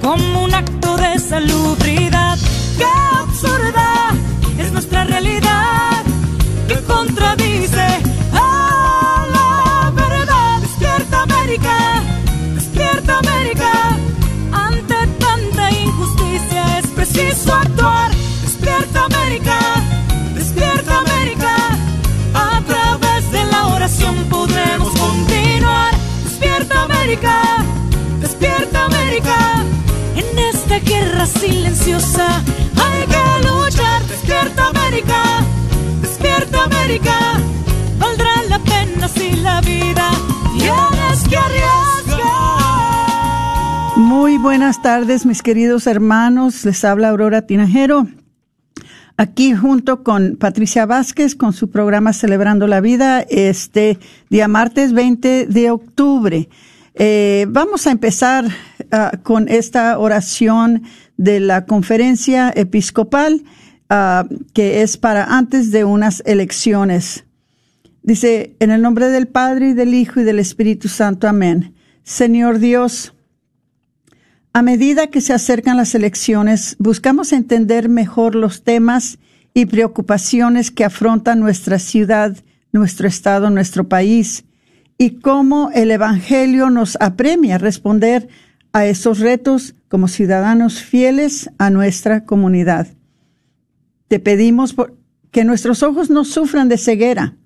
como un acto de salubridad. Guerra silenciosa hay que luchar. Despierta América, despierta América. Valdrá la pena si la vida tienes que arriesgar. Muy buenas tardes, mis queridos hermanos. Les habla Aurora Tinajero. Aquí junto con Patricia Vázquez con su programa Celebrando la Vida, este día martes 20 de octubre. Eh, vamos a empezar uh, con esta oración de la conferencia episcopal uh, que es para antes de unas elecciones. Dice, en el nombre del Padre y del Hijo y del Espíritu Santo, amén. Señor Dios, a medida que se acercan las elecciones, buscamos entender mejor los temas y preocupaciones que afronta nuestra ciudad, nuestro estado, nuestro país, y cómo el Evangelio nos apremia a responder a esos retos como ciudadanos fieles a nuestra comunidad. Te pedimos que nuestros ojos no sufran de ceguera,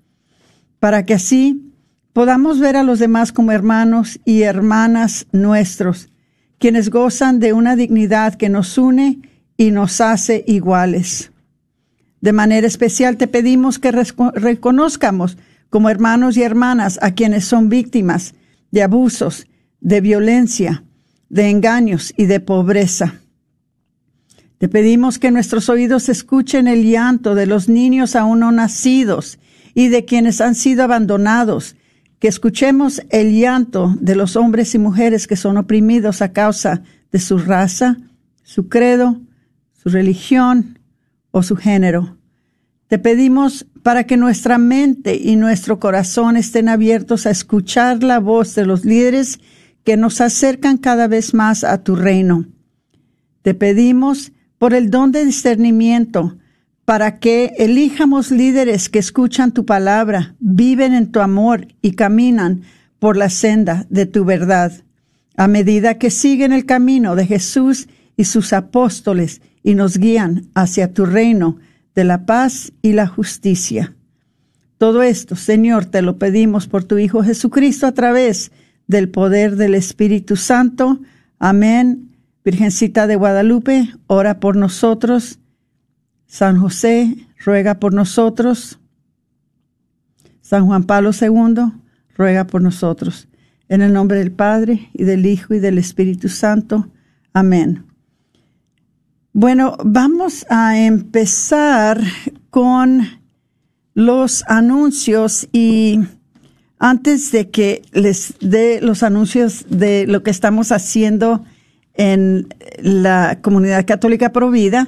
para que así podamos ver a los demás como hermanos y hermanas nuestros quienes gozan de una dignidad que nos une y nos hace iguales. De manera especial te pedimos que reconozcamos como hermanos y hermanas a quienes son víctimas de abusos, de violencia, de engaños y de pobreza. Te pedimos que nuestros oídos escuchen el llanto de los niños aún no nacidos y de quienes han sido abandonados que escuchemos el llanto de los hombres y mujeres que son oprimidos a causa de su raza, su credo, su religión o su género. Te pedimos para que nuestra mente y nuestro corazón estén abiertos a escuchar la voz de los líderes que nos acercan cada vez más a tu reino. Te pedimos por el don de discernimiento para que elijamos líderes que escuchan tu palabra, viven en tu amor y caminan por la senda de tu verdad. A medida que siguen el camino de Jesús y sus apóstoles y nos guían hacia tu reino de la paz y la justicia. Todo esto, Señor, te lo pedimos por tu Hijo Jesucristo a través del poder del Espíritu Santo. Amén. Virgencita de Guadalupe, ora por nosotros San José, ruega por nosotros. San Juan Pablo II, ruega por nosotros. En el nombre del Padre, y del Hijo, y del Espíritu Santo. Amén. Bueno, vamos a empezar con los anuncios y antes de que les dé los anuncios de lo que estamos haciendo en la comunidad católica Provida,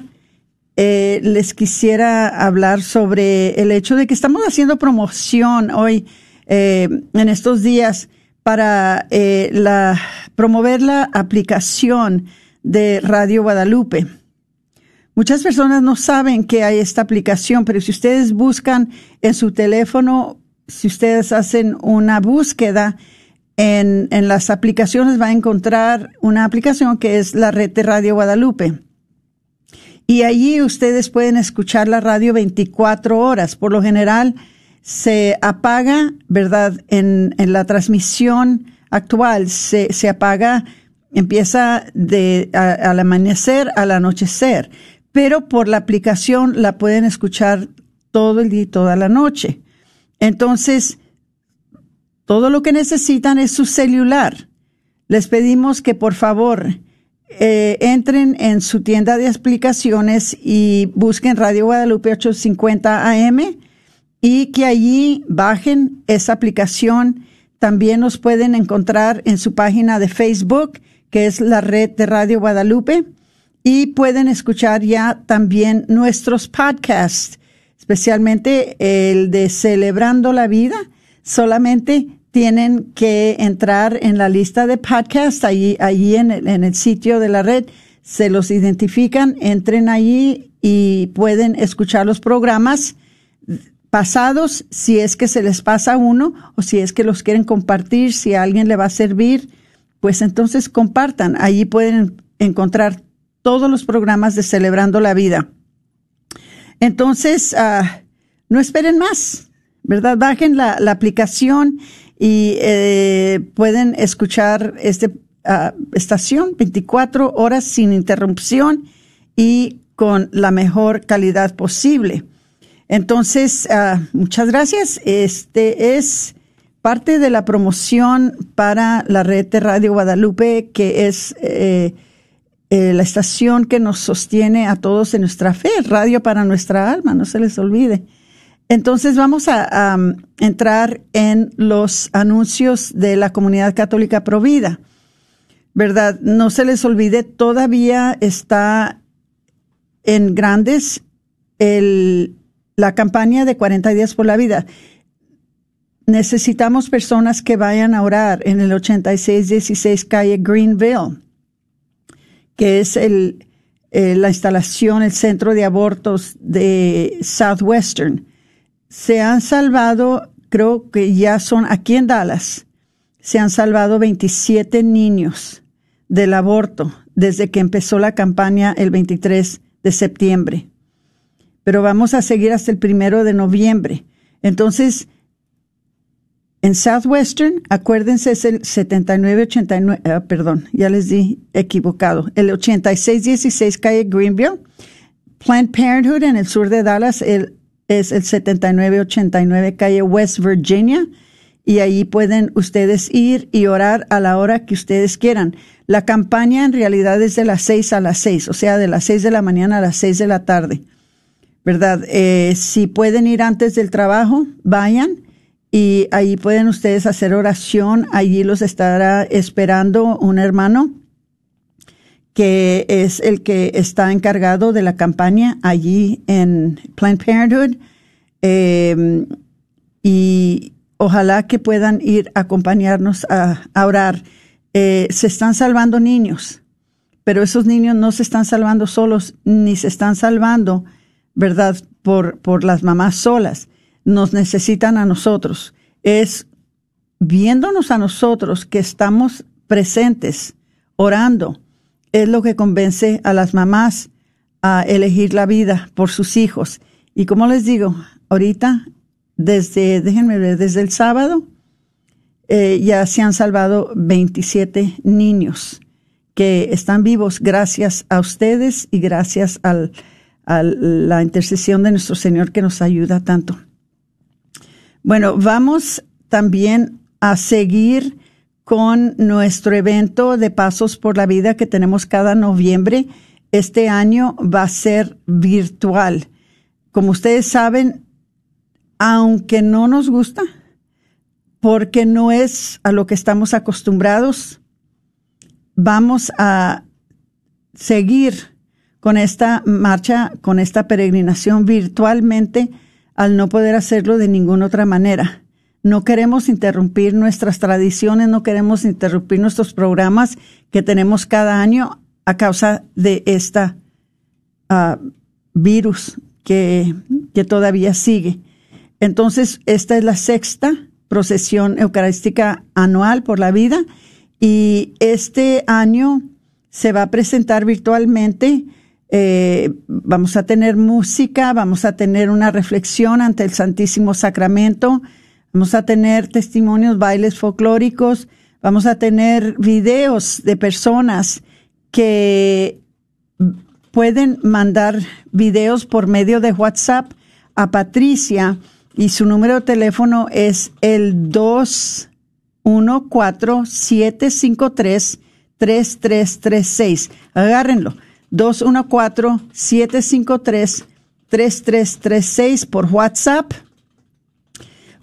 eh, les quisiera hablar sobre el hecho de que estamos haciendo promoción hoy, eh, en estos días, para eh, la, promover la aplicación de Radio Guadalupe. Muchas personas no saben que hay esta aplicación, pero si ustedes buscan en su teléfono si ustedes hacen una búsqueda en, en las aplicaciones, va a encontrar una aplicación que es la red de Radio Guadalupe. Y allí ustedes pueden escuchar la radio 24 horas. Por lo general, se apaga, ¿verdad? En, en la transmisión actual, se, se apaga, empieza de, al amanecer al anochecer. Pero por la aplicación la pueden escuchar todo el día y toda la noche. Entonces, todo lo que necesitan es su celular. Les pedimos que por favor eh, entren en su tienda de aplicaciones y busquen Radio Guadalupe 850 AM y que allí bajen esa aplicación. También nos pueden encontrar en su página de Facebook, que es la red de Radio Guadalupe, y pueden escuchar ya también nuestros podcasts, especialmente el de Celebrando la Vida. Solamente tienen que entrar en la lista de podcasts, allí, allí en, el, en el sitio de la red, se los identifican, entren allí y pueden escuchar los programas pasados si es que se les pasa uno o si es que los quieren compartir, si a alguien le va a servir, pues entonces compartan. Allí pueden encontrar todos los programas de Celebrando la Vida. Entonces, uh, no esperen más, ¿verdad? Bajen la, aplicación y eh, pueden escuchar esta uh, estación 24 horas sin interrupción y con la mejor calidad posible. Entonces, uh, muchas gracias. Este es parte de la promoción para la red de Radio Guadalupe, que es eh, eh, la estación que nos sostiene a todos en nuestra fe, radio para nuestra alma, no se les olvide. Entonces vamos a, entrar en los anuncios de la comunidad católica provida. ¿Verdad? No se les olvide, todavía está en grandes el, la campaña de 40 días por la vida. Necesitamos personas que vayan a orar en el 8616 calle Greenville, que es el, eh, la instalación, el centro de abortos de Southwestern se han salvado, creo que ya son aquí en Dallas, se han salvado 27 niños del aborto desde que empezó la campaña el 23 de septiembre. Pero vamos a seguir hasta el primero de noviembre. Entonces, en Southwestern, acuérdense, es el 7989, ah, perdón, ya les di equivocado, el 8616 calle Greenville. Planned Parenthood en el sur de Dallas, el es el 7989 calle West Virginia y ahí pueden ustedes ir y orar a la hora que ustedes quieran. La campaña en realidad es de las 6 a las 6, o sea, de las 6 de la mañana a las 6 de la tarde. ¿Verdad? Eh, si pueden ir antes del trabajo, vayan y ahí pueden ustedes hacer oración. Allí los estará esperando un hermano que es el que está encargado de la campaña allí en Planned Parenthood. Eh, y ojalá que puedan ir a acompañarnos a, orar. Eh, se están salvando niños, pero esos niños no se están salvando solos, ni se están salvando, ¿verdad?, por, por las mamás solas. Nos necesitan a nosotros. Es viéndonos a nosotros que estamos presentes, orando, es lo que convence a las mamás a elegir la vida por sus hijos. Y como les digo, ahorita, desde, déjenme ver, desde el sábado, eh, ya se han salvado 27 niños que están vivos gracias a ustedes y gracias al, a la intercesión de nuestro Señor que nos ayuda tanto. Bueno, vamos también a seguir con nuestro evento de Pasos por la Vida que tenemos cada noviembre. Este año va a ser virtual. Como ustedes saben, aunque no nos gusta, porque no es a lo que estamos acostumbrados, vamos a seguir con esta marcha, con esta peregrinación virtualmente al no poder hacerlo de ninguna otra manera. No queremos interrumpir nuestras tradiciones, no queremos interrumpir nuestros programas que tenemos cada año a causa de esta uh, virus que, que todavía sigue. Entonces, esta es la sexta procesión eucarística anual por la vida y este año se va a presentar virtualmente. Eh, vamos a tener música, vamos a tener una reflexión ante el Santísimo Sacramento, vamos a tener testimonios, bailes folclóricos, vamos a tener videos de personas que pueden mandar videos por medio de WhatsApp a Patricia y su número de teléfono es el 214-753-3336. Agárrenlo. 214-753-3336 por WhatsApp.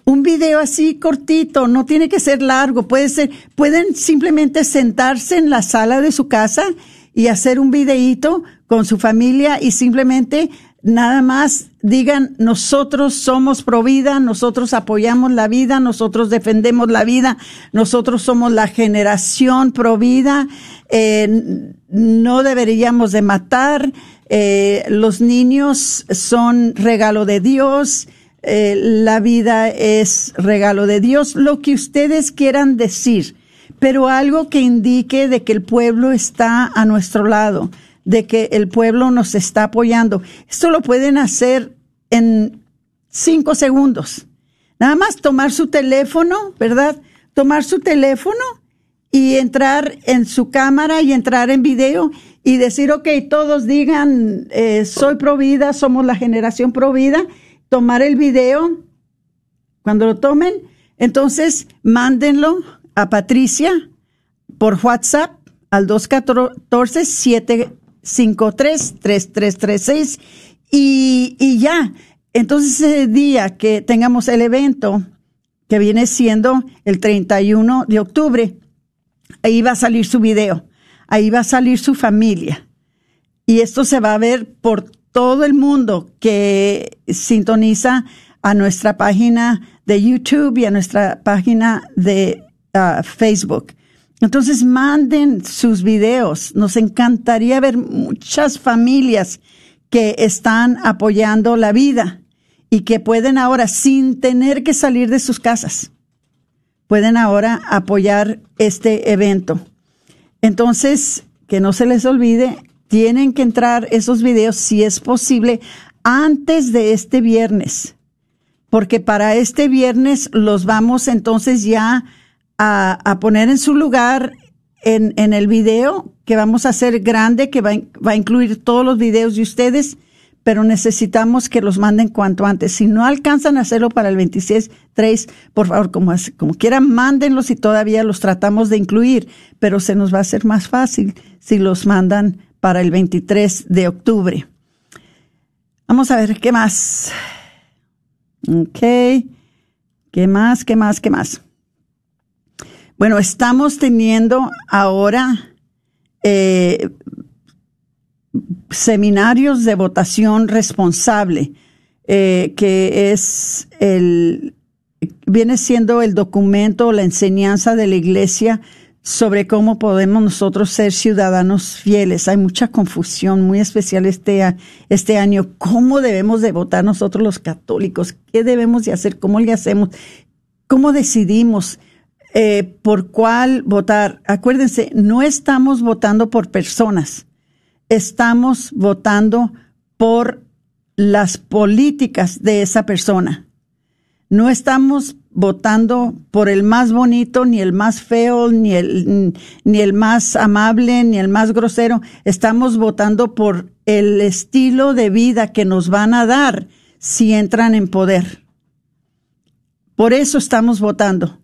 Un video así cortito, no tiene que ser largo, puede ser, pueden simplemente sentarse en la sala de su casa y hacer un videíto con su familia y simplemente nada más digan, nosotros somos pro vida, nosotros apoyamos la vida, nosotros defendemos la vida, nosotros somos la generación pro vida, eh, no deberíamos de matar, eh, los niños son regalo de Dios, eh, la vida es regalo de Dios, lo que ustedes quieran decir, pero algo que indique de que el pueblo está a nuestro lado de que el pueblo nos está apoyando. Esto lo pueden hacer en cinco segundos. Nada más tomar su teléfono, ¿verdad? Tomar su teléfono y entrar en su cámara y entrar en video y decir, ok, todos digan, eh, soy provida, somos la generación provida, tomar el video, cuando lo tomen, entonces mándenlo a Patricia por WhatsApp al 214 7 533336 y, y ya. Entonces ese día que tengamos el evento, que viene siendo el 31 de octubre, ahí va a salir su video, ahí va a salir su familia. Y esto se va a ver por todo el mundo que sintoniza a nuestra página de YouTube y a nuestra página de uh, Facebook. Entonces manden sus videos. Nos encantaría ver muchas familias que están apoyando la vida y que pueden ahora, sin tener que salir de sus casas, pueden ahora apoyar este evento. Entonces, que no se les olvide, tienen que entrar esos videos, si es posible, antes de este viernes, porque para este viernes los vamos entonces ya a, poner en su lugar en, el video que vamos a hacer grande, que va, a incluir todos los videos de ustedes, pero necesitamos que los manden cuanto antes. Si no alcanzan a hacerlo para el 26, 3, por favor, como, como quieran, mándenlos y todavía los tratamos de incluir, pero se nos va a hacer más fácil si los mandan para el 23 de octubre. Vamos a ver qué más. Ok. ¿Qué más? ¿Qué más? ¿Qué más? Bueno, estamos teniendo ahora eh, seminarios de votación responsable, eh, que es el, viene siendo el documento, la enseñanza de la iglesia sobre cómo podemos nosotros ser ciudadanos fieles. Hay mucha confusión, muy especial este, este año. ¿Cómo debemos de votar nosotros los católicos? ¿Qué debemos de hacer? ¿Cómo le hacemos? ¿Cómo decidimos? Eh, por cuál votar. Acuérdense, no estamos votando por personas, estamos votando por las políticas de esa persona. No estamos votando por el más bonito, ni el más feo, ni el, ni el más amable, ni el más grosero. Estamos votando por el estilo de vida que nos van a dar si entran en poder. Por eso estamos votando.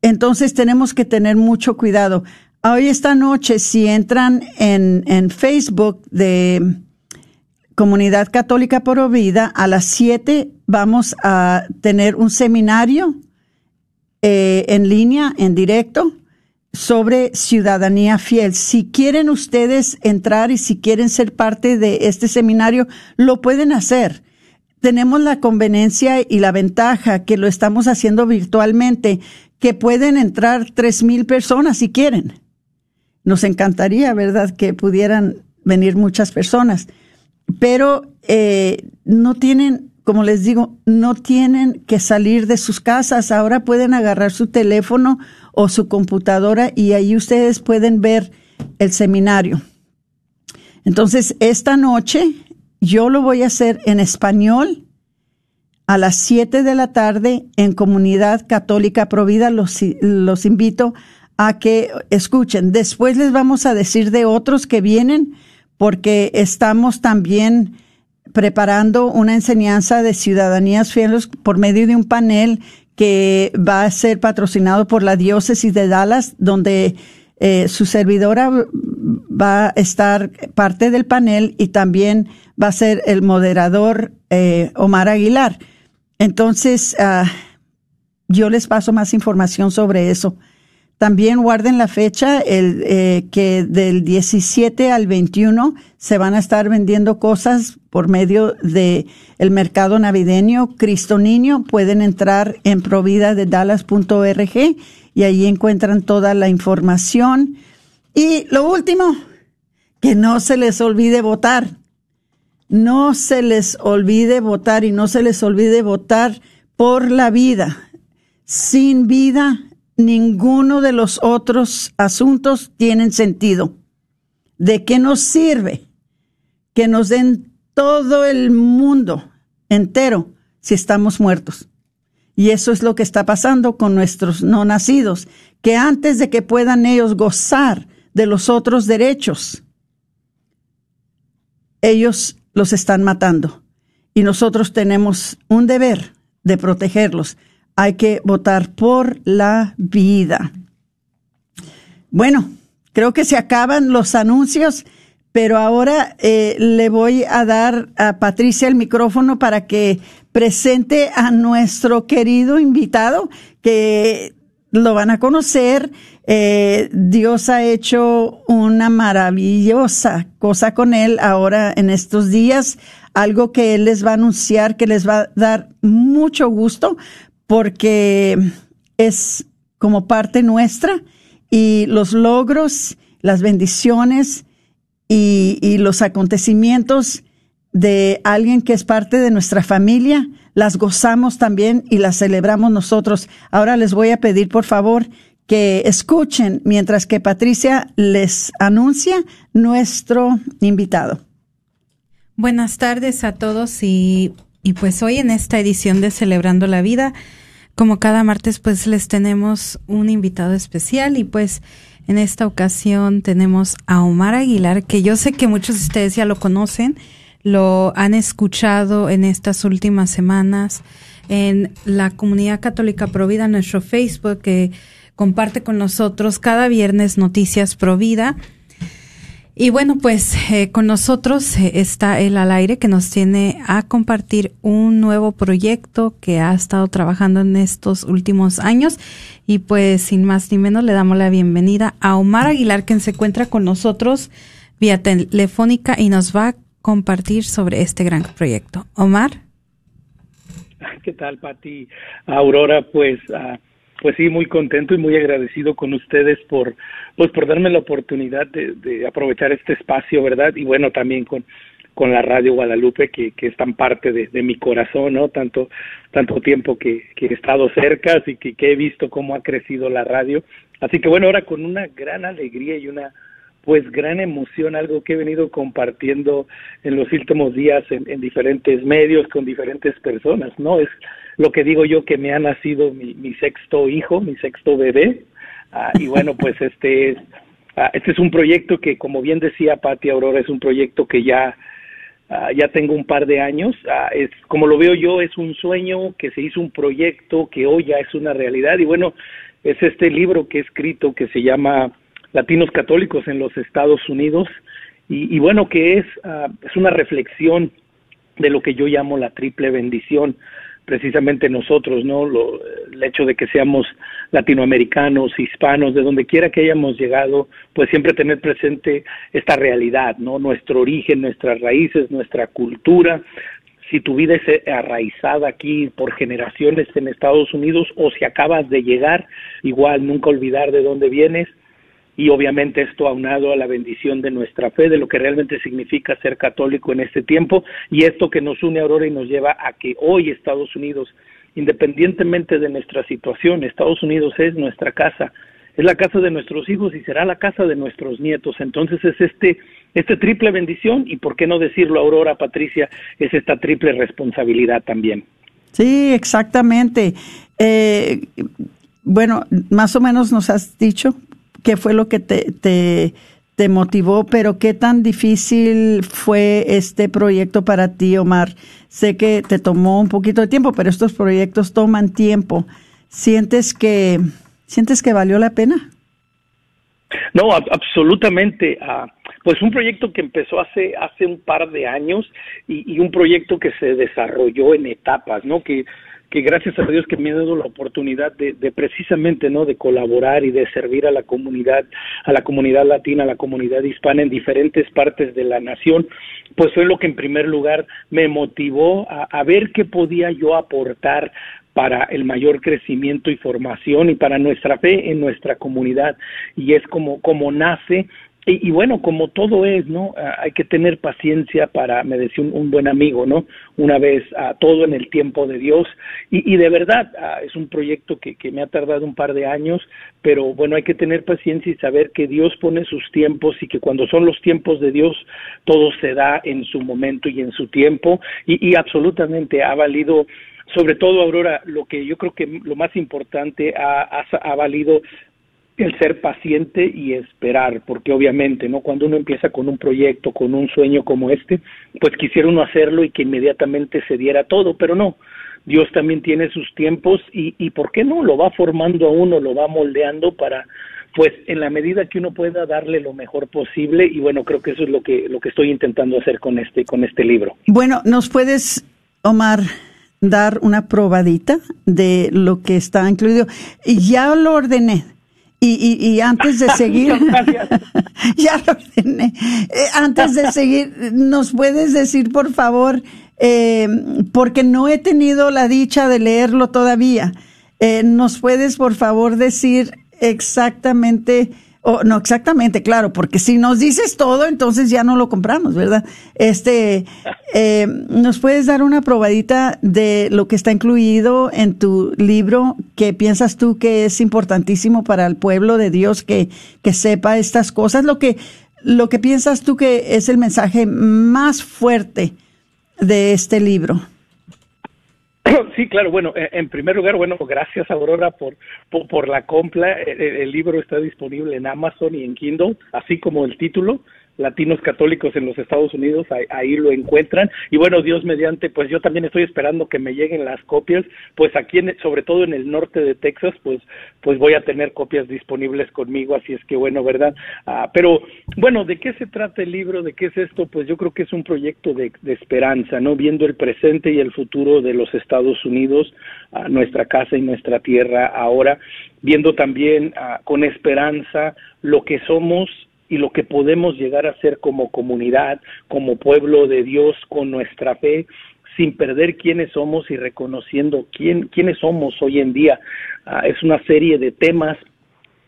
Entonces tenemos que tener mucho cuidado. Hoy esta noche, si entran en, Facebook de Comunidad Católica por Vida, a las 7 vamos a tener un seminario eh, en línea, en directo, sobre ciudadanía fiel. Si quieren ustedes entrar y si quieren ser parte de este seminario, lo pueden hacer. Tenemos la conveniencia y la ventaja que lo estamos haciendo virtualmente que pueden entrar tres mil personas si quieren. Nos encantaría, ¿verdad?, que pudieran venir muchas personas, pero eh, no tienen como les digo, no tienen que salir de sus casas. Ahora pueden agarrar su teléfono o su computadora y ahí ustedes pueden ver el seminario. Entonces, esta noche yo lo voy a hacer en español a las 7 de la tarde en Comunidad Católica Provida. Los, los invito a que escuchen. Después les vamos a decir de otros que vienen porque estamos también preparando una enseñanza de ciudadanías fieles por medio de un panel que va a ser patrocinado por la diócesis de Dallas, donde eh, su servidora va a estar parte del panel y también va a ser el moderador eh, Omar Aguilar. Entonces, ah, yo les paso más información sobre eso. También guarden la fecha, eh, que del 17 al 21 se van a estar vendiendo cosas por medio de el mercado navideño Cristo Niño. Pueden entrar en providadedallas.org y ahí encuentran toda la información. Y lo último, que no se les olvide votar. No se les olvide votar y no se les olvide votar por la vida. Sin vida ninguno de los otros asuntos tienen sentido. ¿De qué nos sirve que nos den todo el mundo entero si estamos muertos? Y eso es lo que está pasando con nuestros no nacidos, que antes de que puedan ellos gozar de los otros derechos, ellos los están matando. Y nosotros tenemos un deber de protegerlos hay que votar por la vida. Bueno, creo que se acaban los anuncios, pero ahora eh, le voy a dar a Patricia el micrófono para que presente a nuestro querido invitado, que lo van a conocer. Eh, Dios ha hecho una maravillosa cosa con él ahora en estos días, algo que él les va a anunciar, que les va a dar mucho gusto, porque es como parte nuestra y los logros, las bendiciones y, los acontecimientos de alguien que es parte de nuestra familia, las gozamos también y las celebramos nosotros. Ahora les voy a pedir, por favor, que escuchen mientras que Patricia les anuncia nuestro invitado. Buenas tardes a todos y y pues hoy en esta edición de Celebrando la Vida, como cada martes, pues les tenemos un invitado especial y pues en esta ocasión tenemos a Omar Aguilar, que yo sé que muchos de ustedes ya lo conocen, lo han escuchado en estas últimas semanas en la comunidad católica Provida, nuestro Facebook, que comparte con nosotros cada viernes noticias Provida. Y bueno, pues eh, con nosotros eh, está él al aire que nos tiene a compartir un nuevo proyecto que ha estado trabajando en estos últimos años. Y pues sin más ni menos le damos la bienvenida a Omar Aguilar, quien se encuentra con nosotros vía telefónica y nos va a compartir sobre este gran proyecto. Omar. ¿Qué tal, Pati? Aurora, pues... Uh pues sí, muy contento y muy agradecido con ustedes por, pues por darme la oportunidad de, aprovechar este espacio, ¿verdad? Y bueno, también con, con la radio Guadalupe, que, que es tan parte de, mi corazón, ¿no? Tanto, tanto tiempo que, que he estado cerca, así que, que he visto cómo ha crecido la radio. Así que bueno, ahora con una gran alegría y una pues gran emoción, algo que he venido compartiendo en los últimos días en, en diferentes medios con diferentes personas, ¿no? Es lo que digo yo que me ha nacido mi, mi sexto hijo, mi sexto bebé, ah, y bueno, pues este es, ah, este es un proyecto que, como bien decía Patti Aurora, es un proyecto que ya, ah, ya tengo un par de años, es, como lo veo yo, es un sueño, que se hizo un proyecto, que hoy ya es una realidad, y bueno, es este libro que he escrito que se llama Latinos Católicos en los Estados Unidos, y, bueno, que es, es una reflexión de lo que yo llamo la triple bendición, precisamente nosotros, ¿no? Lo, el hecho de que seamos latinoamericanos, hispanos, de donde quiera que hayamos llegado, pues siempre tener presente esta realidad, ¿no? Nuestro origen, nuestras raíces, nuestra cultura. Si tu vida es arraizada aquí por generaciones en Estados Unidos o si acabas de llegar, igual nunca olvidar de dónde vienes y obviamente esto aunado a la bendición de nuestra fe, de lo que realmente significa ser católico en este tiempo y esto que nos une ahora y nos lleva a que hoy Estados Unidos, independientemente de nuestra situación, Estados Unidos es nuestra casa, es la casa de nuestros hijos y será la casa de nuestros nietos. Entonces es este, este triple bendición y por qué no decirlo, Aurora, Patricia, es esta triple responsabilidad también. Sí, exactamente. Eh, bueno, más o menos nos has dicho qué fue lo que te, te, motivó, pero qué tan difícil fue este proyecto para ti, Omar. Sé que te tomó un poquito de tiempo, pero estos proyectos toman tiempo. ¿Sientes que, sientes que valió la pena? No, absolutamente. Uh, pues un proyecto que empezó hace hace un par de años y, y, un proyecto que se desarrolló en etapas, ¿no? Que que gracias a Dios que me ha dado la oportunidad de, de, precisamente no de colaborar y de servir a la comunidad a la comunidad latina a la comunidad hispana en diferentes partes de la nación pues fue lo que en primer lugar me motivó a, a ver qué podía yo aportar para el mayor crecimiento y formación y para nuestra fe en nuestra comunidad. Y es como como nace y, bueno, como todo es, ¿no? Ah, hay que tener paciencia para, me decía un, buen amigo, ¿no? Una vez, uh, todo en el tiempo de Dios. Y, y de verdad, uh, es un proyecto que, que me ha tardado un par de años, pero bueno, hay que tener paciencia y saber que Dios pone sus tiempos y que cuando son los tiempos de Dios, todo se da en su momento y en su tiempo. Y, y absolutamente ha valido sobre todo Aurora, lo que yo creo que lo más importante ha, ha, ha, valido el ser paciente y esperar, porque obviamente, ¿no? Cuando uno empieza con un proyecto, con un sueño como este, pues quisiera uno hacerlo y que inmediatamente se diera todo, pero no. Dios también tiene sus tiempos y, y ¿por qué no? Lo va formando a uno, lo va moldeando para, pues en la medida que uno pueda darle lo mejor posible y bueno, creo que eso es lo que, lo que estoy intentando hacer con este, con este libro. Bueno, ¿nos puedes, Omar, dar una probadita de lo que está incluido? Ya lo ordené y, y, y, antes de seguir, ya lo ordené. Eh, antes de seguir, ¿nos puedes decir, por favor, eh, porque no he tenido la dicha de leerlo todavía, eh, ¿nos puedes, por favor, decir exactamente Oh, no, exactamente, claro, porque si nos dices todo, entonces ya no lo compramos, ¿verdad? Este, eh, ¿nos puedes dar una probadita de lo que está incluido en tu libro que piensas tú que es importantísimo para el pueblo de Dios que, que sepa estas cosas? Lo que, lo que piensas tú que es el mensaje más fuerte de este libro. Sí, claro. Bueno, eh, en primer lugar, bueno, gracias Aurora por, por, por la compra. El, el, libro está disponible en Amazon y en Kindle, así como el título latinos católicos en los Estados Unidos, ahí, ahí, lo encuentran. Y bueno, Dios mediante, pues yo también estoy esperando que me lleguen las copias, pues aquí, en, sobre todo en el norte de Texas, pues, pues voy a tener copias disponibles conmigo, así es que bueno, ¿verdad? Ah, pero bueno, ¿de qué se trata el libro? ¿De qué es esto? Pues yo creo que es un proyecto de, esperanza, ¿no? Viendo el presente y el futuro de los Estados Unidos, a nuestra casa y nuestra tierra ahora, viendo también ah, con esperanza lo que somos y lo que podemos llegar a ser como comunidad, como pueblo de Dios, con nuestra fe, sin perder quiénes somos y reconociendo quién, quiénes somos hoy en día. Uh, es una serie de temas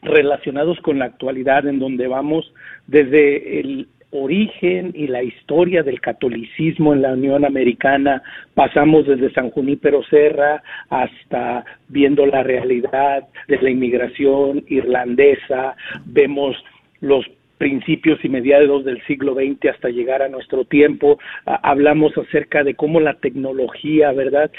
relacionados con la actualidad en donde vamos desde el origen y la historia del catolicismo en la Unión Americana, pasamos desde San Junípero Serra hasta viendo la realidad de la inmigración irlandesa, vemos los principios y mediados del siglo XX hasta llegar a nuestro tiempo. Hablamos acerca de cómo la tecnología, ¿verdad?,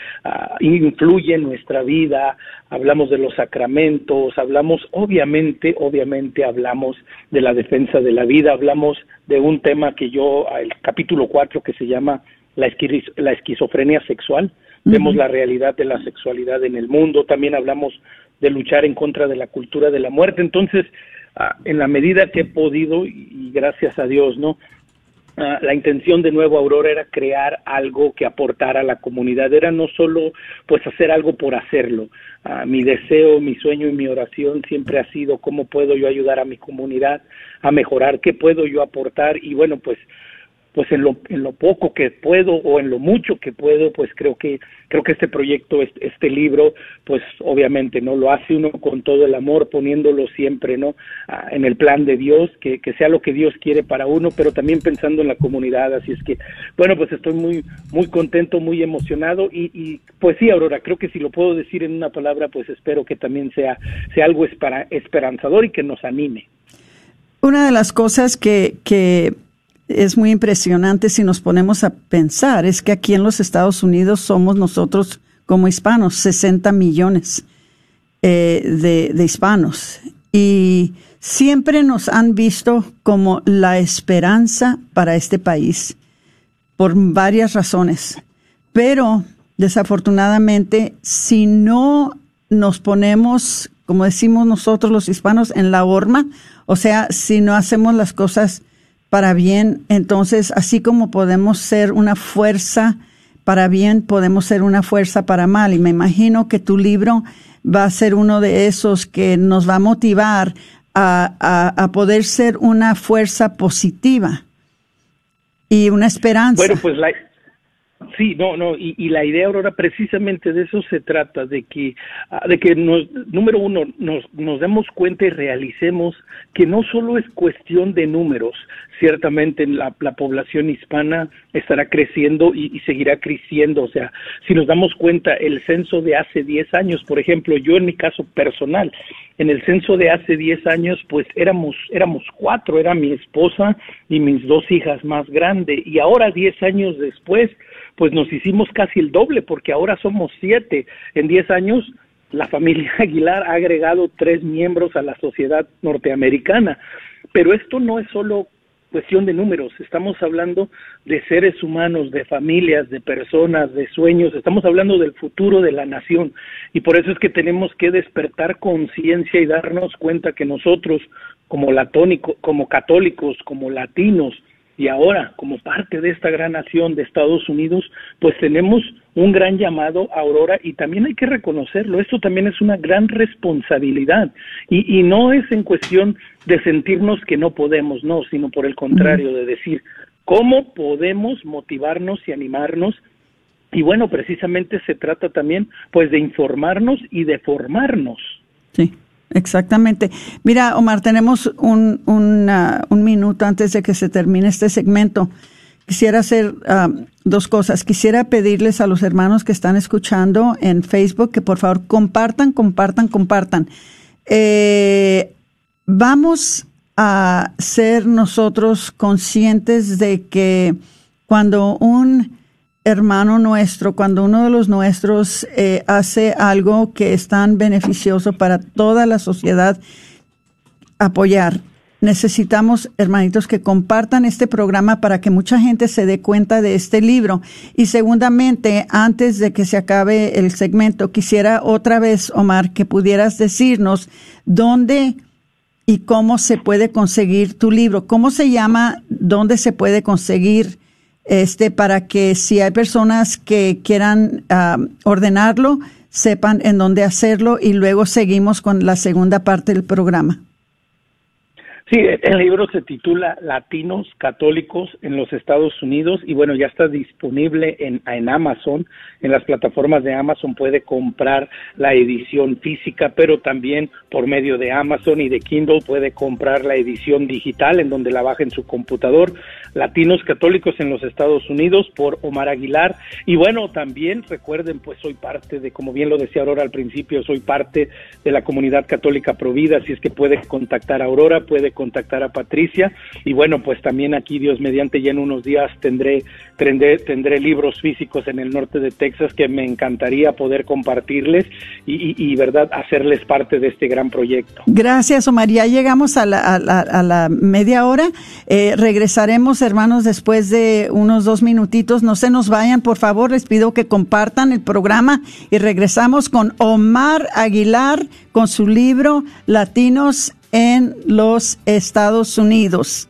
influye en nuestra vida. Hablamos de los sacramentos, hablamos, obviamente, obviamente hablamos de la defensa de la vida, hablamos de un tema que yo, el capítulo 4 que se llama la, esquiz la esquizofrenia sexual. Uh -huh. Vemos la realidad de la sexualidad en el mundo. También hablamos de luchar en contra de la cultura de la muerte. Entonces, en la medida que he podido, y, gracias a Dios, ¿no? Uh, la intención de Nuevo Aurora era crear algo que aportara a la comunidad, era no solo pues hacer algo por hacerlo. Uh, mi deseo, mi sueño y mi oración siempre ha sido cómo puedo yo ayudar a mi comunidad a mejorar, qué puedo yo aportar y bueno pues pues en lo, en lo poco que puedo o en lo mucho que puedo, pues creo que, creo que este proyecto, este, libro, pues obviamente, ¿no? Lo hace uno con todo el amor, poniéndolo siempre, ¿no? Ah, en el plan de Dios, que, que sea lo que Dios quiere para uno, pero también pensando en la comunidad, así es que, bueno, pues estoy muy, muy contento, muy emocionado y, y pues sí, Aurora, creo que si lo puedo decir en una palabra, pues espero que también sea, sea algo esperanzador y que nos anime. Una de las cosas que, que es muy impresionante si nos ponemos a pensar es que aquí en los Estados Unidos somos nosotros como hispanos, 60 millones eh, de, de hispanos. Y siempre nos han visto como la esperanza para este país, por varias razones. Pero desafortunadamente, si no nos ponemos, como decimos nosotros los hispanos, en la horma, o sea, si no hacemos las cosas para bien, entonces así como podemos ser una fuerza para bien, podemos ser una fuerza para mal. Y me imagino que tu libro va a ser uno de esos que nos va a motivar a, a, poder ser una fuerza positiva y una esperanza. Pues Sí, no, no, y, y, la idea, Aurora, precisamente de eso se trata, de que, ah, de que nos, número uno, nos, nos demos cuenta y realicemos que no solo es cuestión de números, ciertamente la, la población hispana estará creciendo y, y, seguirá creciendo, o sea, si nos damos cuenta, el censo de hace 10 años, por ejemplo, yo en mi caso personal, en el censo de hace 10 años, pues éramos, éramos cuatro, era mi esposa y mis dos hijas más grandes, y ahora 10 años después, pues nos hicimos casi el doble, porque ahora somos siete. En diez años, la familia Aguilar ha agregado tres miembros a la sociedad norteamericana. Pero esto no es solo cuestión de números, estamos hablando de seres humanos, de familias, de personas, de sueños, estamos hablando del futuro de la nación y por eso es que tenemos que despertar conciencia y darnos cuenta que nosotros como latónico, como católicos, como latinos, y ahora como parte de esta gran nación de Estados Unidos, pues tenemos un gran llamado a Aurora y también hay que reconocerlo, esto también es una gran responsabilidad y, y no es en cuestión de sentirnos que no podemos, no, sino por el contrario, de decir cómo podemos motivarnos y animarnos y bueno, precisamente se trata también pues de informarnos y de formarnos. Sí. Exactamente. Mira, Omar, tenemos un, un minuto antes de que se termine este segmento. Quisiera hacer ah, dos cosas. Quisiera pedirles a los hermanos que están escuchando en Facebook que por favor compartan, compartan, compartan. Eh, vamos a ser nosotros conscientes de que cuando un hermano nuestro, cuando uno de los nuestros eh, hace algo que es tan beneficioso para toda la sociedad, apoyar. Necesitamos, hermanitos, que compartan este programa para que mucha gente se dé cuenta de este libro. Y segundamente, antes de que se acabe el segmento, quisiera otra vez, Omar, que pudieras decirnos dónde y cómo se puede conseguir tu libro. ¿Cómo se llama? ¿Dónde se puede conseguir? Este, para que si hay personas que quieran ah, ordenarlo, sepan en dónde hacerlo y luego seguimos con la segunda parte del programa. Sí, el libro se titula Latinos Católicos en los Estados Unidos y bueno, ya está disponible en, en Amazon, en las plataformas de Amazon puede comprar la edición física, pero también por medio de Amazon y de Kindle puede comprar la edición digital en donde la baja en su computador. Latinos Católicos en los Estados Unidos por Omar Aguilar. Y bueno, también recuerden, pues soy parte de, como bien lo decía Aurora al principio, soy parte de la comunidad católica Provida, así es que puede contactar a Aurora, puede contactar a Patricia. Y bueno, pues también aquí Dios mediante ya en unos días tendré tendré, tendré libros físicos en el norte de Texas que me encantaría poder compartirles y, verdad hacerles parte de este gran proyecto. Gracias, Omar. Ya llegamos a la, a la, a la media hora. Eh, regresaremos, hermanos, después de unos dos minutitos. No se nos vayan, por favor. Les pido que compartan el programa y regresamos con Omar Aguilar con su libro Latinos en los Estados Unidos.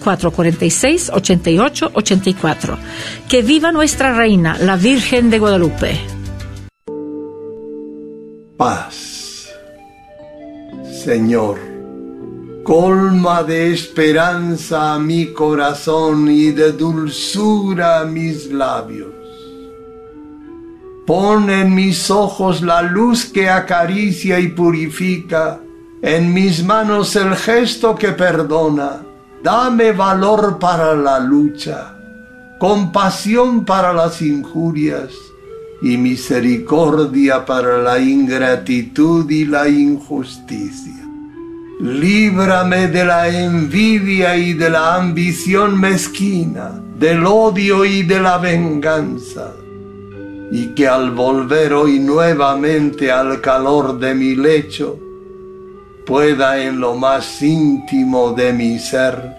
972-446-8884. Que viva nuestra reina, la Virgen de Guadalupe. Paz. Señor colma de esperanza mi corazón y de dulzura mis labios. Pon en mis ojos la luz que acaricia y purifica, en mis manos el gesto que perdona. Dame valor para la lucha, compasión para las injurias y misericordia para la ingratitud y la injusticia. Líbrame de la envidia y de la ambición mezquina, del odio y de la venganza, y que al volver hoy nuevamente al calor de mi lecho, pueda en lo más íntimo de mi ser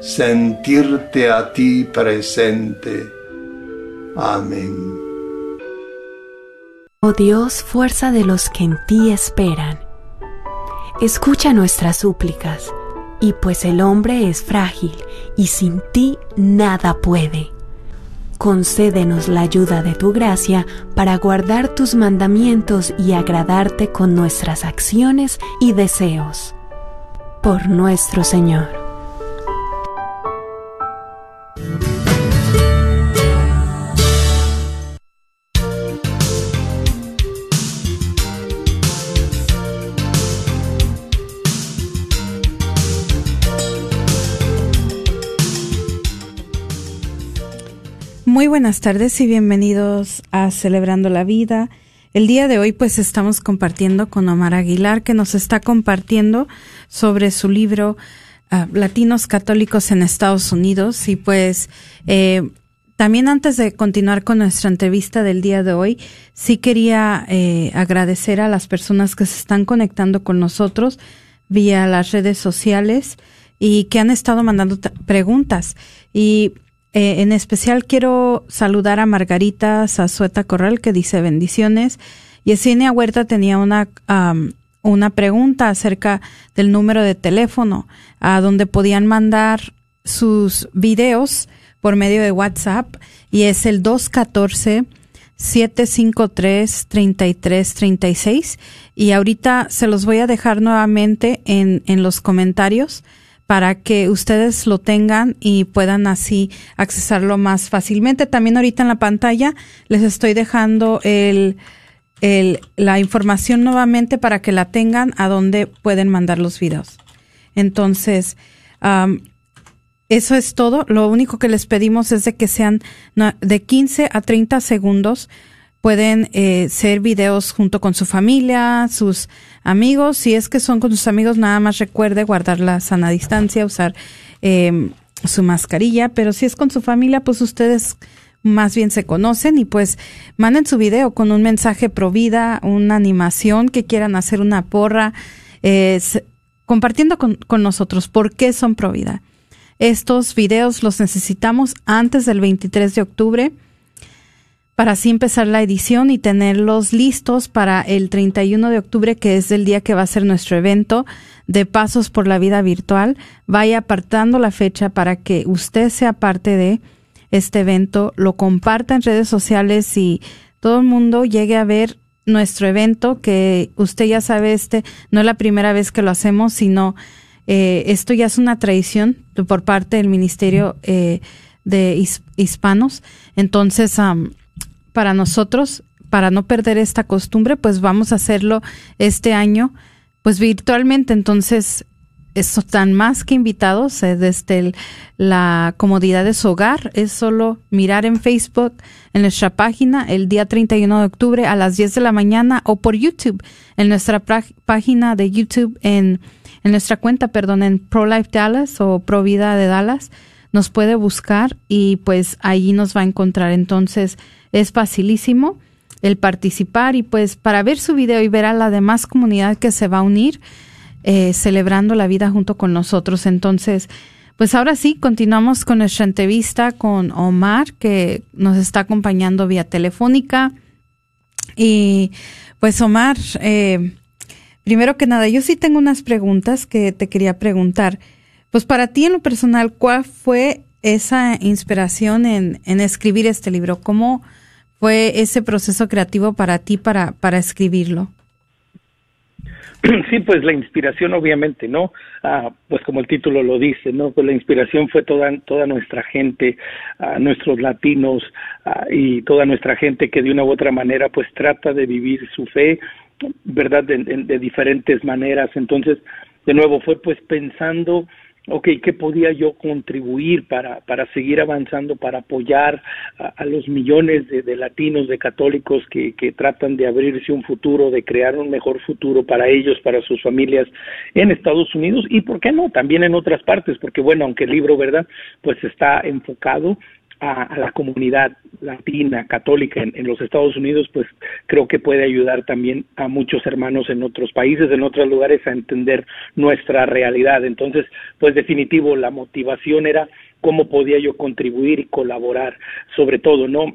sentirte a ti presente. Amén. Oh Dios, fuerza de los que en ti esperan Escucha nuestras súplicas, y pues el hombre es frágil y sin ti nada puede. Concédenos la ayuda de tu gracia para guardar tus mandamientos y agradarte con nuestras acciones y deseos. Por nuestro Señor. Muy buenas tardes y bienvenidos a Celebrando la Vida. El día de hoy pues estamos compartiendo con Omar Aguilar que nos está compartiendo sobre su libro ah, Latinos Católicos en Estados Unidos y pues eh, también antes de continuar con nuestra entrevista del día de hoy, sí quería eh, agradecer a las personas que se están conectando con nosotros vía las redes sociales y que han estado mandando preguntas. Y eh, en especial quiero saludar a Margarita Zazueta Corral que dice bendiciones. Yesenia Huerta tenía una, una pregunta acerca del número de teléfono a donde podían mandar sus videos por medio de WhatsApp y es el 214 753 3336 y ahorita se los voy a dejar nuevamente en, en los comentarios para que ustedes lo tengan y puedan así accesarlo más fácilmente. También ahorita en la pantalla les estoy dejando el, la información nuevamente para que la tengan a donde pueden mandar los videos. Entonces, eso es todo. Lo único que les pedimos es de que sean de 15 a 30 segundos pueden eh, ser videos junto con su familia, sus amigos. Si es que son con sus amigos, nada más recuerde guardar la sana distancia, usar eh, su mascarilla. Pero si es con su familia, pues ustedes más bien se conocen y pues manden su video con un mensaje pro vida, una animación que quieran hacer una porra, eh, compartiendo con, con nosotros por qué son pro vida. Estos videos los necesitamos antes del 23 de octubre para así empezar la edición y tenerlos listos para el 31 de octubre, que es el día que va a ser nuestro evento de Pasos por la Vida Virtual. Vaya apartando la fecha para que usted sea parte de este evento, lo comparta en redes sociales y todo el mundo llegue a ver nuestro evento, que usted ya sabe, este no es la primera vez que lo hacemos, sino eh, esto ya es una tradición por parte del Ministerio eh, de Hispanos. Entonces, para nosotros, para no perder esta costumbre, pues vamos a hacerlo este año, pues virtualmente. Entonces, están más que invitados eh, desde la comodidad de su hogar. Es solo mirar en Facebook, en nuestra página, el día 31 de octubre a las 10 de la mañana o por YouTube, en nuestra página de YouTube, en, en nuestra cuenta, perdón, en Pro Life Dallas o Pro Vida de Dallas. Nos puede buscar y pues ahí nos va a encontrar. Entonces, es facilísimo el participar y pues para ver su video y ver a la demás comunidad que se va a unir eh, celebrando la vida junto con nosotros. Entonces, pues ahora sí, continuamos con nuestra entrevista con Omar, que nos está acompañando vía telefónica. Y pues Omar, eh, primero que nada, yo sí tengo unas preguntas que te quería preguntar. Pues para ti en lo personal, ¿cuál fue esa inspiración en, escribir este libro? ¿Cómo fue ese proceso creativo para ti para, escribirlo? Sí, pues la inspiración obviamente, ¿no? Ah, pues como el título lo dice, ¿no? Pues la inspiración fue toda, nuestra gente, ah, nuestros latinos ah, y toda nuestra gente que de una u otra manera pues trata de vivir su fe, ¿verdad? De, de diferentes maneras. Entonces, de nuevo, fue pues pensando ok, ¿qué podía yo contribuir para, para seguir avanzando, para apoyar a, los millones de, latinos, de católicos que, que tratan de abrirse un futuro, de crear un mejor futuro para ellos, para sus familias en Estados Unidos y, ¿por qué no?, también en otras partes, porque bueno, aunque el libro, ¿verdad?, pues está enfocado a, la comunidad latina, católica en, los Estados Unidos, pues creo que puede ayudar también a muchos hermanos en otros países, en otros lugares, a entender nuestra realidad. Entonces, pues definitivo, la motivación era cómo podía yo contribuir y colaborar, sobre todo, ¿no?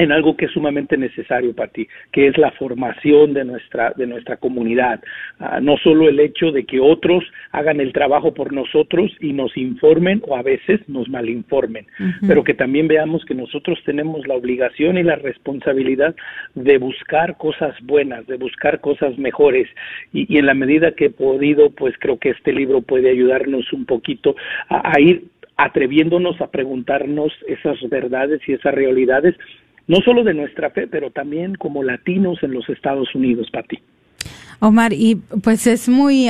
En algo que es sumamente necesario para ti, que es la formación de nuestra de nuestra comunidad, ah, no solo el hecho de que otros hagan el trabajo por nosotros y nos informen o a veces nos malinformen, pero que también veamos que nosotros tenemos la obligación y la responsabilidad de buscar cosas buenas, de buscar cosas mejores. Y, en la medida que he podido, pues creo que este libro puede ayudarnos un poquito a ir atreviéndonos a preguntarnos esas verdades y esas realidades no solo de nuestra fe, pero también como latinos en los Estados Unidos, Pati. Omar, y pues es muy,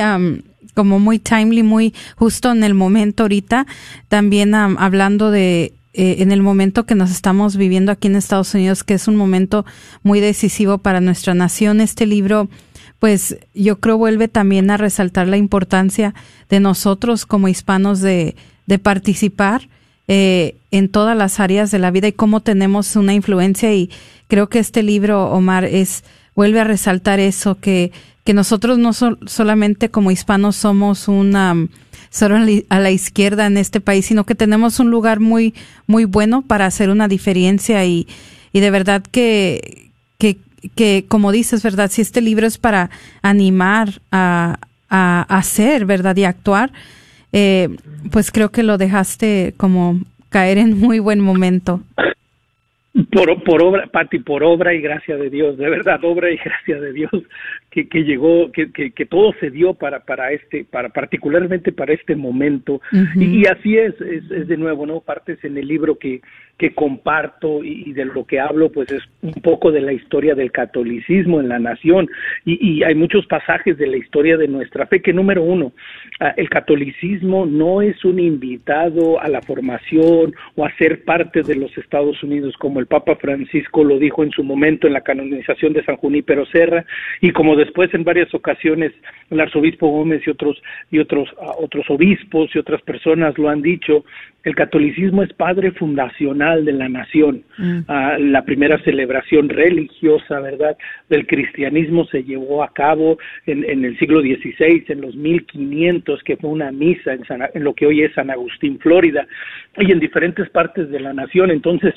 como muy timely, muy justo en el momento ahorita, también hablando de eh, en el momento que nos estamos viviendo aquí en Estados Unidos, que es un momento muy decisivo para nuestra nación. Este libro, pues yo creo vuelve también a resaltar la importancia de nosotros como hispanos de, de participar eh, en todas las áreas de la vida y cómo tenemos una influencia y creo que este libro, Omar, es vuelve a resaltar eso, que, que nosotros no solamente como hispanos somos una solo a la izquierda en este país, sino que tenemos un lugar muy, muy bueno para hacer una diferencia y, y de verdad que, que, que, como dices, ¿verdad? Si este libro es para animar a, a hacer, ¿verdad? Y actuar, eh, pues creo que lo dejaste como caer en muy buen momento. Por, por obra, Pati, por obra y gracia de Dios, de verdad, obra y gracia de Dios, que, que llegó, que, que, que, todo se dio para, para este, para particularmente para este momento. y, y, así es, es, es, de nuevo, ¿no? Partes en el libro que, que comparto y, de lo que hablo, pues es un poco de la historia del catolicismo en la nación y, hay muchos pasajes de la historia de nuestra fe que número uno, ah, el catolicismo no es un invitado a la formación o a ser parte de los Estados Unidos como el Papa Francisco lo dijo en su momento en la canonización de San Junípero Serra y como después en varias ocasiones el arzobispo Gómez y otros y otros otros obispos y otras personas lo han dicho el catolicismo es padre fundacional de la nación. Mm. Ah, la primera celebración religiosa, ¿verdad?, del cristianismo se llevó a cabo en, en el siglo XVI, en los 1500, que fue una misa en, en lo que hoy es San Agustín, Florida, y en diferentes partes de la nación. Entonces,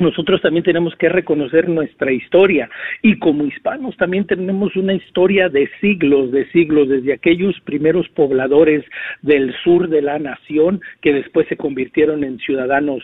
nosotros también tenemos que reconocer nuestra historia. Y como hispanos también tenemos una historia de siglos, de siglos, desde aquellos primeros pobladores del sur de la nación que después se convirtieron en ciudadanos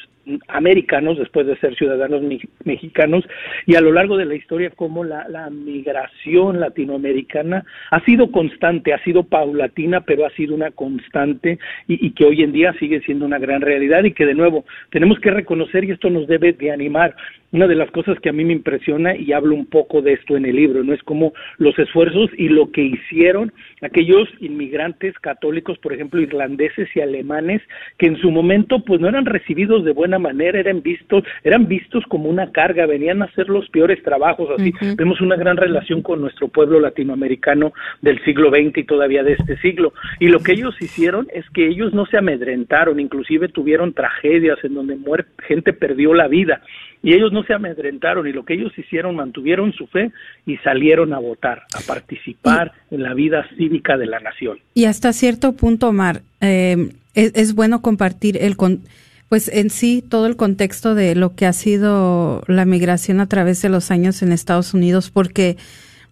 americanos después de ser ciudadanos mexicanos y a lo largo de la historia como la, la migración latinoamericana ha sido constante, ha sido paulatina, pero ha sido una constante y, y que hoy en día sigue siendo una gran realidad y que de nuevo tenemos que reconocer y esto nos debe de animar una de las cosas que a mí me impresiona y hablo un poco de esto en el libro, no es como los esfuerzos y lo que hicieron aquellos inmigrantes católicos, por ejemplo, irlandeses y alemanes, que en su momento pues no eran recibidos de buena manera eran vistos, eran vistos como una carga, venían a hacer los peores trabajos, así. Vemos una gran relación con nuestro pueblo latinoamericano del siglo XX y todavía de este siglo. Y lo que ellos hicieron es que ellos no se amedrentaron, inclusive tuvieron tragedias en donde gente perdió la vida y ellos no se amedrentaron y lo que ellos hicieron mantuvieron su fe y salieron a votar, a participar en la vida cívica de la nación. Y hasta cierto punto, Omar, eh, es, bueno compartir el con, pues en sí todo el contexto de lo que ha sido la migración a través de los años en Estados Unidos, porque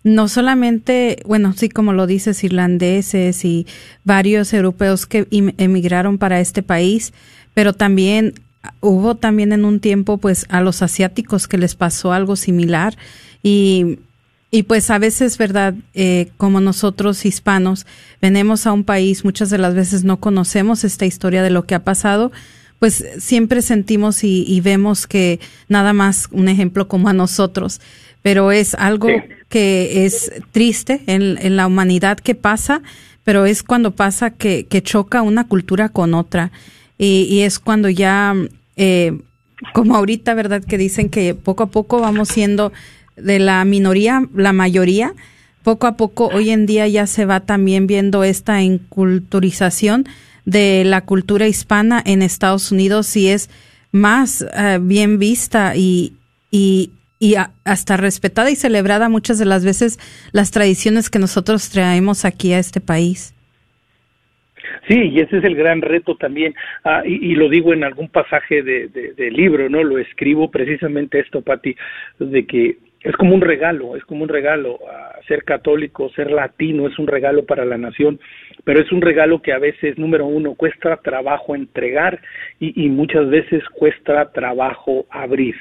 no solamente, bueno, sí, como lo dices, irlandeses y varios europeos que emigraron para este país, pero también hubo también en un tiempo pues a los asiáticos que les pasó algo similar y, y pues a veces, ¿verdad? Eh, como nosotros hispanos venimos a un país, muchas de las veces no conocemos esta historia de lo que ha pasado, pues siempre sentimos y, vemos que nada más un ejemplo como a nosotros, pero es algo que es triste en, en, la humanidad que pasa, pero es cuando pasa que, que choca una cultura con otra y, es cuando ya, eh, como ahorita, ¿verdad? Que dicen que poco a poco vamos siendo de la minoría, la mayoría, poco a poco hoy en día ya se va también viendo esta enculturización de la cultura hispana en Estados Unidos y es más eh, bien vista y, y, y hasta respetada y celebrada muchas de las veces las tradiciones que nosotros traemos aquí a este país. Sí, y ese es el gran reto también, ah, y, lo digo en algún pasaje de, libro, ¿no? Lo escribo precisamente esto, Pati, de que es como un regalo, es como un regalo, ah, ser católico, ser latino es un regalo para la nación, pero es un regalo que a veces, número uno, cuesta trabajo entregar y, y muchas veces cuesta trabajo abrir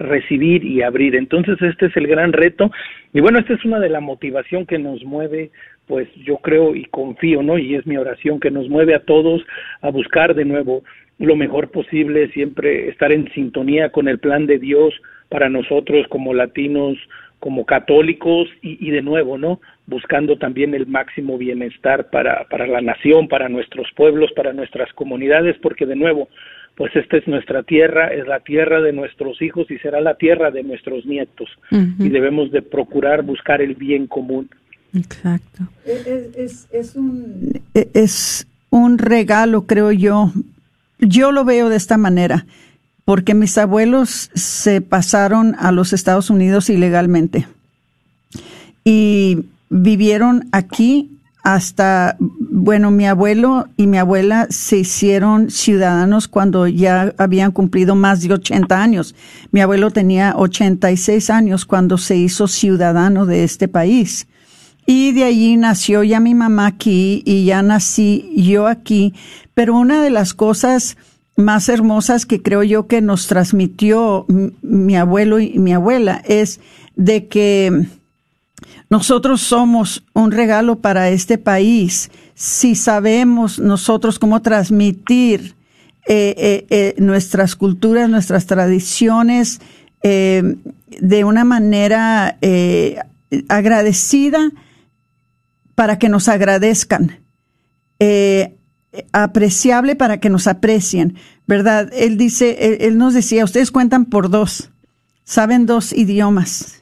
recibir y abrir. Entonces este es el gran reto y bueno, esta es una de la motivación que nos mueve pues yo creo y confío, ¿no? Y es mi oración que nos mueve a todos a buscar de nuevo lo mejor posible, siempre estar en sintonía con el plan de Dios para nosotros como latinos, como católicos y, y de nuevo, ¿no? Buscando también el máximo bienestar para, para la nación, para nuestros pueblos, para nuestras comunidades, porque de nuevo, pues esta es nuestra tierra, es la tierra de nuestros hijos y será la tierra de nuestros nietos. Y debemos de procurar buscar el bien común. Exacto. Es, es, un... es un regalo, creo yo. Yo lo veo de esta manera, porque mis abuelos se pasaron a los Estados Unidos ilegalmente y vivieron aquí hasta, bueno, mi abuelo y mi abuela se hicieron ciudadanos cuando ya habían cumplido más de 80 años. Mi abuelo tenía 86 años cuando se hizo ciudadano de este país. Y de allí nació ya mi mamá aquí y ya nací yo aquí. Pero una de las cosas más hermosas que creo yo que nos transmitió mi abuelo y mi abuela es de que nosotros somos un regalo para este país si sabemos nosotros cómo transmitir eh, eh, eh, nuestras culturas, nuestras tradiciones de una manera agradecida para que nos agradezcan, apreciable para que nos aprecien, ¿verdad? Él dice, él nos decía, ustedes cuentan por dos, saben dos idiomas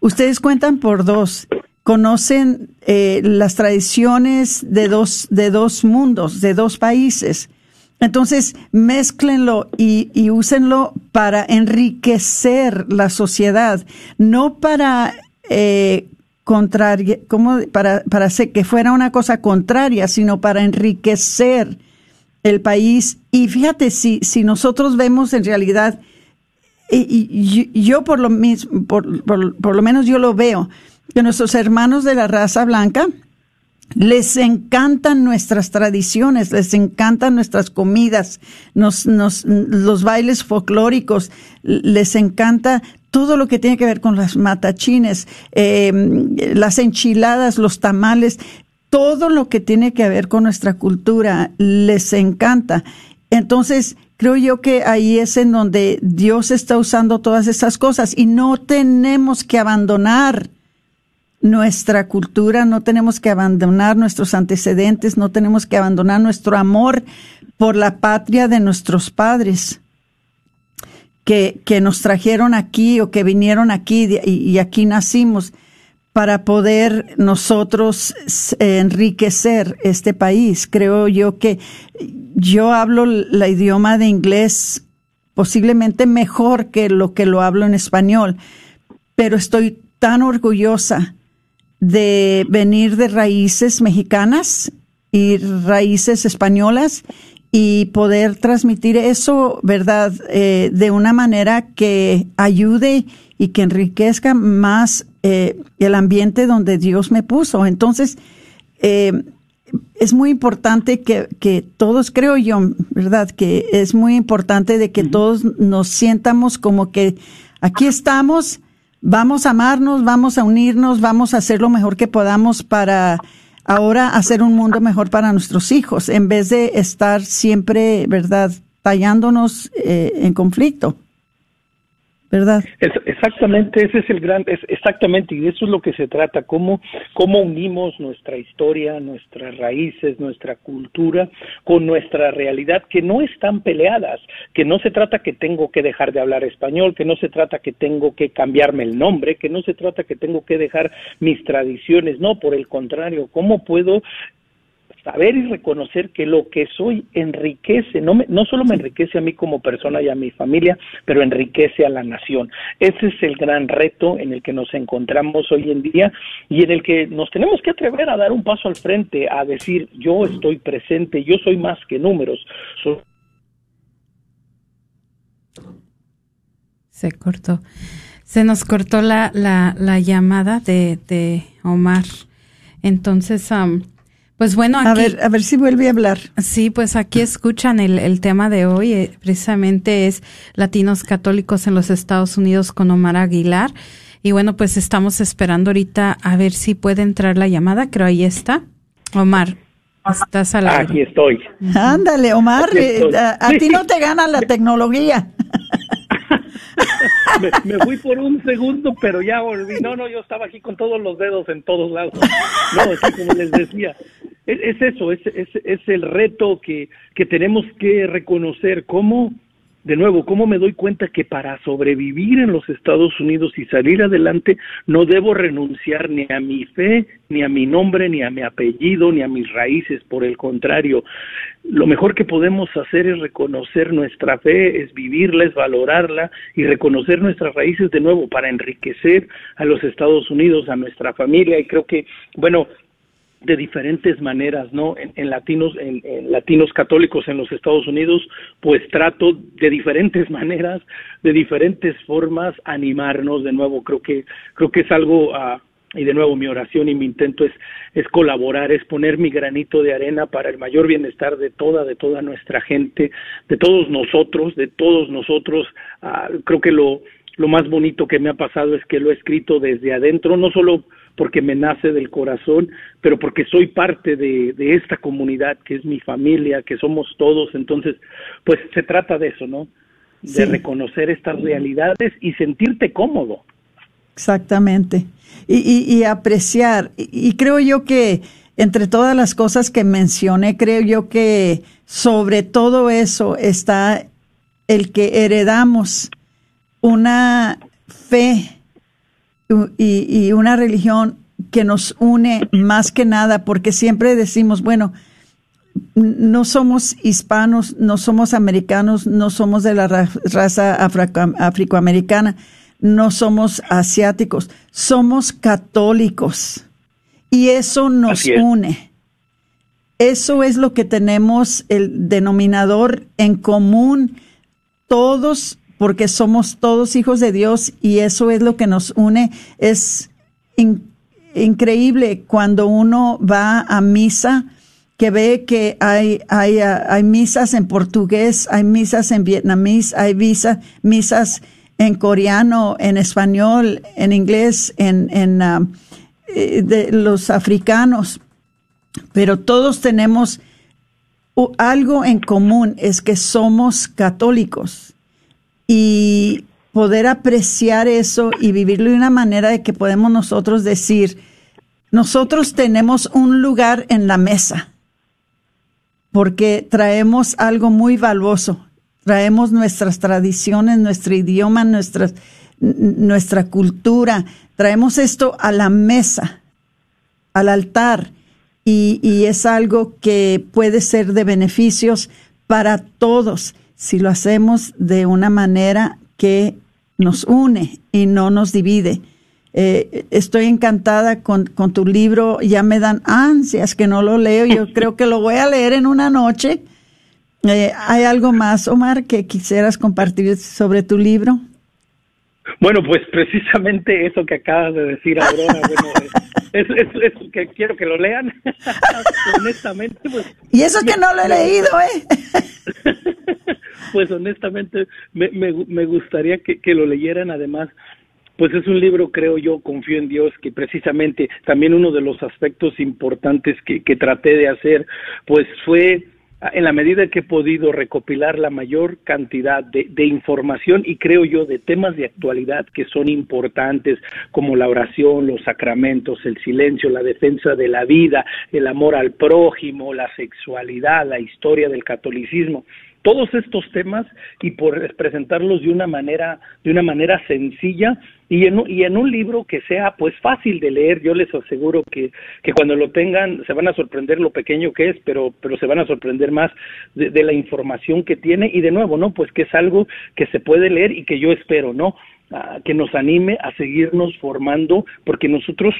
Ustedes cuentan por dos, conocen eh, las tradiciones de dos, de dos mundos, de dos países. Entonces, mézclenlo y, y úsenlo para enriquecer la sociedad, no para eh, contraria, como para, para hacer que fuera una cosa contraria, sino para enriquecer el país. Y fíjate, si, si nosotros vemos en realidad y, yo por lo mismo, por, por, lo menos yo lo veo, que nuestros hermanos de la raza blanca les encantan nuestras tradiciones, les encantan nuestras comidas, nos, nos, los bailes folclóricos, les encanta todo lo que tiene que ver con las matachines, em, las enchiladas, los tamales, todo lo que tiene que ver con nuestra cultura, les encanta. Entonces, creo yo que ahí es en donde Dios está usando todas esas cosas y no tenemos que abandonar nuestra cultura, no tenemos que abandonar nuestros antecedentes, no tenemos que abandonar nuestro amor por la patria de nuestros padres. que, que nos trajeron aquí o que vinieron aquí y, aquí nacimos para poder nosotros enriquecer este país. Creo yo que yo hablo el idioma de inglés posiblemente mejor que lo que lo hablo en español, pero estoy tan orgullosa de venir de raíces mexicanas y raíces españolas y poder transmitir eso, ¿verdad?, eh, de una manera que ayude y que enriquezca más eh, el ambiente donde Dios me puso. Entonces, eh, es muy importante que, que, todos, creo yo, ¿verdad?, que es muy importante de que todos nos sientamos como que aquí estamos, vamos a amarnos, vamos a unirnos, vamos a hacer lo mejor que podamos para ahora hacer un mundo mejor para nuestros hijos, en vez de estar siempre, ¿verdad?, tallándonos eh, en conflicto. ¿Verdad? exactamente, ese es el gran, exactamente, y eso es lo que se trata, cómo, cómo unimos nuestra historia, nuestras raíces, nuestra cultura con nuestra realidad, que no están peleadas, que no se trata que tengo que dejar de hablar español, que no se trata que tengo que cambiarme el nombre, que no se trata que tengo que dejar mis tradiciones, no, por el contrario, cómo puedo saber y reconocer que lo que soy enriquece, no, me, no solo me enriquece a mí como persona y a mi familia, pero enriquece a la nación. Ese es el gran reto en el que nos encontramos hoy en día y en el que nos tenemos que atrever a dar un paso al frente, a decir yo estoy presente, yo soy más que números. Se cortó. Se nos cortó la, la, la llamada de, de Omar. Entonces, pues bueno, aquí, a ver, a ver si vuelve a hablar. Sí, pues aquí escuchan el, el tema de hoy, eh, precisamente es Latinos Católicos en los Estados Unidos con Omar Aguilar. Y bueno, pues estamos esperando ahorita a ver si puede entrar la llamada, creo ahí está. Omar, estás al aire. Aquí estoy. Ándale, Omar, eh, a, ti no te gana la tecnología. me, fui por un segundo, pero ya volví. No, no, yo estaba aquí con todos los dedos en todos lados. No, así como les decía, es, eso, es, es, es, el reto que, que tenemos que reconocer cómo, de nuevo, cómo me doy cuenta que para sobrevivir en los Estados Unidos y salir adelante no debo renunciar ni a mi fe, ni a mi nombre, ni a mi apellido, ni a mis raíces. Por el contrario, lo mejor que podemos hacer es reconocer nuestra fe, es vivirla, es valorarla y reconocer nuestras raíces de nuevo para enriquecer a los Estados Unidos, a nuestra familia. Y creo que, bueno, de diferentes maneras, ¿no? En, latinos, en, latinos católicos en los Estados Unidos, pues trato de diferentes maneras, de diferentes formas, animarnos de nuevo. Creo que creo que es algo uh, y de nuevo mi oración y mi intento es es colaborar, es poner mi granito de arena para el mayor bienestar de toda de toda nuestra gente, de todos nosotros, de todos nosotros. Uh, creo que lo lo más bonito que me ha pasado es que lo he escrito desde adentro, no solo porque me nace del corazón, pero porque soy parte de, de, esta comunidad que es mi familia, que somos todos. Entonces, pues se trata de eso, ¿no? De reconocer estas realidades y sentirte cómodo. Exactamente. Y, y, apreciar. y creo yo que entre todas las cosas que mencioné, creo yo que sobre todo eso está el que heredamos una fe y, una religión que nos une más que nada, porque siempre decimos, bueno, no somos hispanos, no somos americanos, no somos de la raza afroamericana, no somos asiáticos, somos católicos. Y eso nos une. Eso es lo que tenemos, el denominador en común. Todos porque somos todos hijos de Dios y eso es lo que nos une. Es increíble cuando uno va a misa que ve que hay, hay, hay misas en portugués, hay misas en vietnamés, hay misas en coreano, en español, en inglés, en, uh, eh, de los africanos, pero todos tenemos algo en común, es que somos católicos y poder apreciar eso y vivirlo de una manera de que podemos nosotros decir, nosotros tenemos un lugar en la mesa porque traemos algo muy valioso. Traemos nuestras tradiciones, nuestro idioma, nuestra cultura, traemos esto a la mesa, al altar, y es algo que puede ser de beneficios para todos si lo hacemos de una manera que nos une y no nos divide. Eh, estoy encantada con, con, tu libro, ya me dan ansias que no lo leo, yo creo que lo voy a leer en una noche. Eh, ¿Hay algo más, Omar, que quisieras compartir sobre tu libro? Bueno, pues precisamente eso que acabas de decir, Aurora, bueno, es, es, que quiero que lo lean, honestamente. Pues, y eso que no lo he leído, ¿eh? pues honestamente me, me, me gustaría que, que lo leyeran, además, pues es un libro, creo yo, confío en Dios, que precisamente también uno de los aspectos importantes que, que traté de hacer, pues fue en la medida que he podido recopilar la mayor cantidad de, de, información y creo yo de temas de actualidad que son importantes como la oración, los sacramentos, el silencio, la defensa de la vida, el amor al prójimo, la sexualidad, la historia del catolicismo todos estos temas y por presentarlos de una manera de una manera sencilla y en, un libro que sea pues fácil de leer. Yo les aseguro que, que cuando lo tengan se van a sorprender lo pequeño que es pero pero se van a sorprender más de, de la información que tiene. Y de nuevo no pues que es algo que se puede leer y que yo espero no ah, que nos anime a seguirnos formando porque nosotros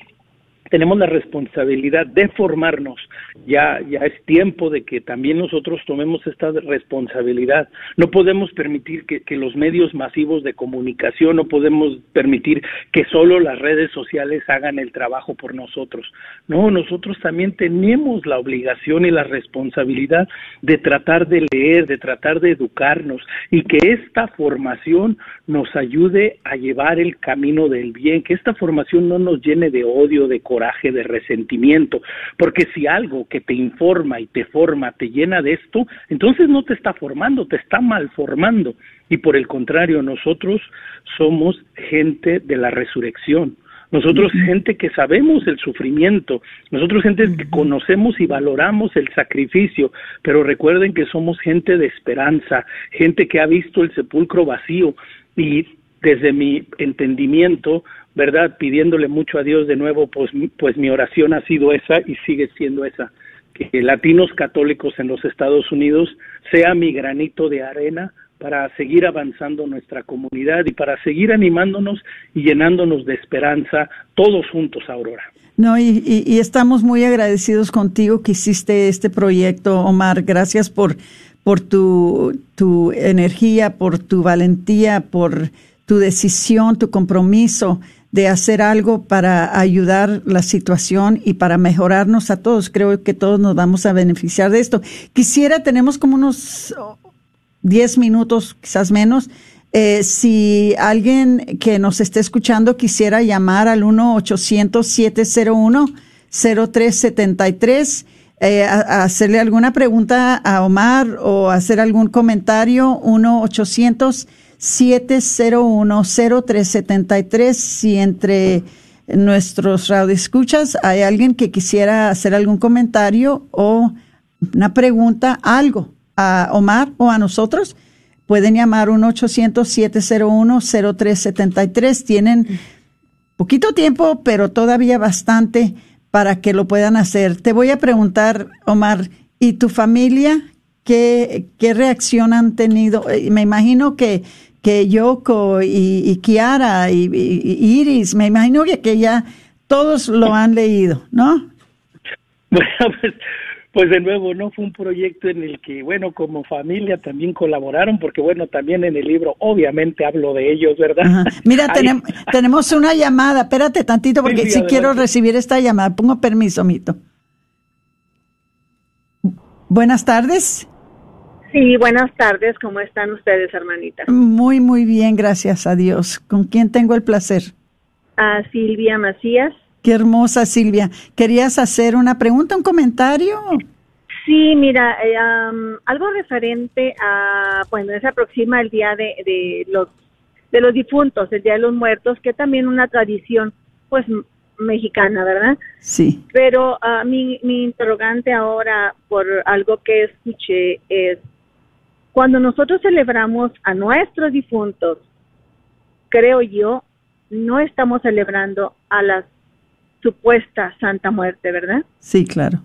tenemos la responsabilidad de formarnos. Ya, ya es tiempo de que también nosotros tomemos esta responsabilidad. No podemos permitir que, los medios masivos de comunicación, no podemos permitir que solo las redes sociales hagan el trabajo por nosotros. No, nosotros también tenemos la obligación y la responsabilidad de tratar de leer, de tratar de educarnos y que esta formación nos ayude a llevar el camino del bien, que esta formación no nos llene de odio, de coraje, coraje, de resentimiento, porque si algo que te informa y te forma te llena de esto, entonces no te está formando, te está malformando. Y por el contrario, nosotros somos gente de la resurrección. Nosotros gente que sabemos el sufrimiento, nosotros gente que conocemos y valoramos el sacrificio, pero recuerden que somos gente de esperanza, gente que ha visto el sepulcro vacío. Y desde mi entendimiento, ¿verdad? Pidiéndole mucho a Dios de nuevo, pues, pues mi oración ha sido esa y sigue siendo esa, que latinos católicos en los Estados Unidos sea mi granito de arena para seguir avanzando nuestra comunidad y para seguir animándonos y llenándonos de esperanza todos juntos, Aurora. No, y, estamos muy agradecidos contigo que hiciste este proyecto, Omar. Gracias por, tu energía, por tu valentía, por tu decisión, tu compromiso de hacer algo para ayudar la situación y para mejorarnos a todos. Creo que todos nos vamos a beneficiar de esto. Quisiera, tenemos como unos 10 minutos, quizás menos. Eh, si alguien que nos esté escuchando quisiera llamar al 1-800-701-0373, eh, a, a hacerle alguna pregunta a Omar o hacer algún comentario, 1 800 701-0373. Si entre nuestros radioescuchas hay alguien que quisiera hacer algún comentario o una pregunta, algo a Omar o a nosotros, pueden llamar 1-800-701-0373. Tienen poquito tiempo, pero todavía bastante para que lo puedan hacer. Te voy a preguntar, Omar, ¿y tu familia qué, qué reacción han tenido? Eh, me imagino que que Yoko y, Kiara y, Iris, me imagino que, que, ya todos lo han leído, ¿no? Bueno, pues, pues de nuevo, ¿no? Fue un proyecto en el que, bueno, como familia también colaboraron, porque bueno, también en el libro obviamente hablo de ellos, ¿verdad? Mira, tenemos, tenemos una llamada, espérate tantito porque sí, sí quiero recibir esta llamada, pongo permiso, Mito. Buenas tardes. Sí, buenas tardes. ¿Cómo están ustedes, hermanitas? Muy, muy bien, gracias a Dios. ¿Con quién tengo el placer? A Silvia Macías. Qué hermosa, Silvia. ¿Querías hacer una pregunta, un comentario? Sí, mira, eh, um, algo referente a, bueno, se aproxima el día de, de los de los difuntos, el día de los muertos, que también una tradición, pues mexicana, ¿verdad? Sí. Pero uh, mi, mi interrogante ahora por algo que escuché es Cuando nosotros celebramos a nuestros difuntos, creo yo, no estamos celebrando a la supuesta Santa Muerte, ¿verdad? Sí, claro.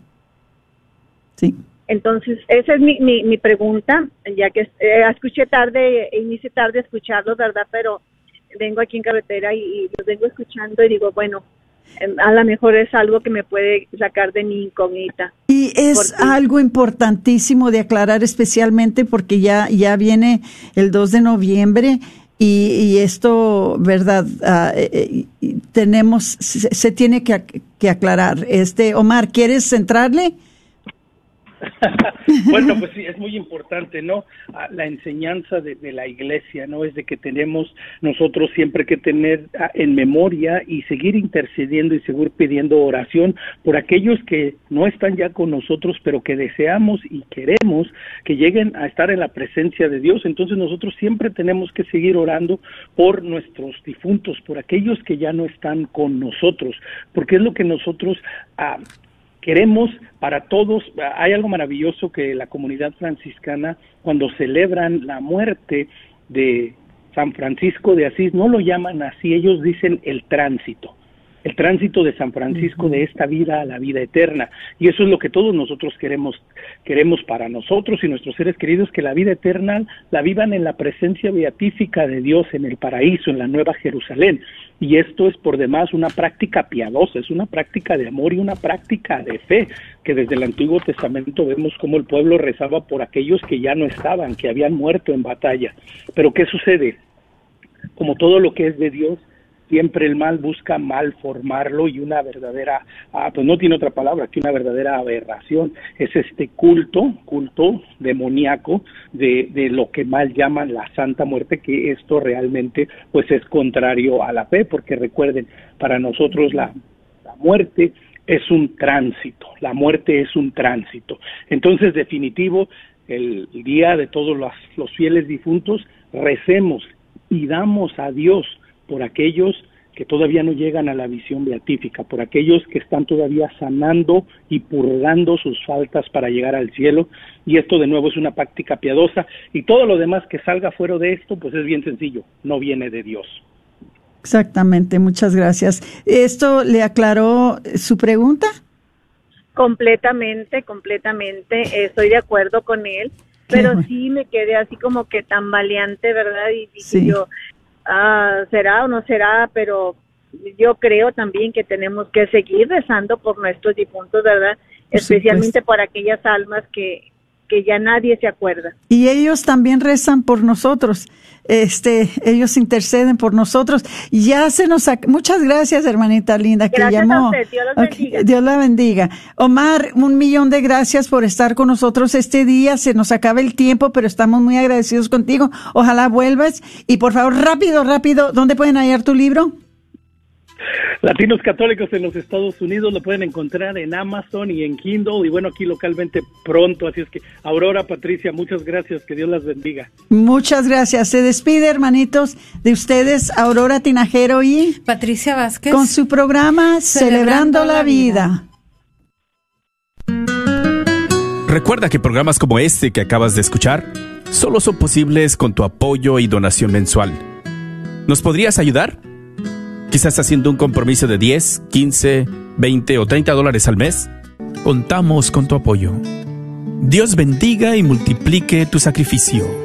Sí. Entonces, esa es mi, mi, mi pregunta, ya que eh, escuché tarde, inicié tarde a escucharlos, ¿verdad? Pero vengo aquí en carretera y, y los vengo escuchando y digo, bueno, a lo mejor es algo que me puede sacar de mi incógnita. Y es Porque- algo importantísimo de aclarar especialmente porque ya, ya viene el 2 de noviembre y, y esto, ¿verdad? Ah, eh, eh, tenemos, se, se tiene que, que aclarar. Este, Omar, ¿quieres centrarle? bueno, pues sí, es muy importante, ¿no? Ah, La enseñanza de, la iglesia, ¿no? Es de que tenemos nosotros siempre que tener ah, en memoria y seguir intercediendo y seguir pidiendo oración por aquellos que no están ya con nosotros, pero que deseamos y queremos que lleguen a estar en la presencia de Dios. Entonces nosotros siempre tenemos que seguir orando por nuestros difuntos, por aquellos que ya no están con nosotros, porque es lo que nosotros ah, queremos para todos, hay algo maravilloso que la comunidad franciscana, cuando celebran la muerte de San Francisco de Asís, no lo llaman así, ellos dicen el tránsito, el tránsito de San Francisco de esta vida a la vida eterna. Y eso es lo que todos nosotros queremos, queremos para nosotros y nuestros seres queridos, que la vida eterna la vivan en la presencia beatífica de Dios en el paraíso, en la nueva Jerusalén. Y esto es por demás una práctica piadosa, es una práctica de amor y una práctica de fe, que desde el Antiguo Testamento vemos cómo el pueblo rezaba por aquellos que ya no estaban, que habían muerto en batalla. Pero ¿qué sucede? Como todo lo que es de Dios, siempre el mal busca malformarlo y una verdadera, ah, pues no tiene otra palabra que una verdadera aberración, es este culto, culto demoníaco de, de lo que mal llaman la Santa Muerte, que esto realmente pues es contrario a la fe, porque recuerden, para nosotros la, la muerte es un tránsito, la muerte es un tránsito. Entonces, definitivo, el día de todos los fieles difuntos, recemos y damos a Dios por aquellos que todavía no llegan a la visión beatífica, por aquellos que están todavía sanando y purgando sus faltas para llegar al cielo. Y esto de nuevo es una práctica piadosa y todo lo demás que salga fuera de esto, pues es bien sencillo, no viene de Dios. Exactamente, muchas gracias. ¿Esto le aclaró su pregunta? Completamente, completamente, estoy de acuerdo con él, pero bueno. sí me quedé así como que tan valiente, ¿verdad? Y dije Sí. yo, ah, será o no será, pero yo creo también que tenemos que seguir rezando por nuestros difuntos, ¿verdad? Por Especialmente por aquellas almas que, que ya nadie se acuerda. Y ellos también rezan por nosotros. Este, ellos interceden por nosotros. Ya se nos muchas gracias, hermanita linda, que a llamó. usted, Dios los bendiga. Dios la bendiga. Omar, un millón de gracias por estar con nosotros este día. Se nos acaba el tiempo, pero estamos muy agradecidos contigo. Ojalá vuelvas. Y por favor, rápido, rápido, ¿dónde pueden hallar tu libro? Latinos católicos en los Estados Unidos lo pueden encontrar en Amazon y en Kindle y bueno, aquí localmente pronto. Así es que, Aurora, Patricia, muchas gracias, que Dios las bendiga. Muchas gracias. Se despide, hermanitos, de ustedes, Aurora Tinajero y Patricia Vázquez. con su programa Celebrando, Celebrando la la vida. Recuerda que programas como este que acabas de escuchar solo son posibles con tu apoyo y donación mensual. ¿Nos podrías ayudar? Quizás haciendo un compromiso de 10, 15, 20 o 30 dólares al mes. Contamos con tu apoyo. Dios bendiga y multiplique tu sacrificio.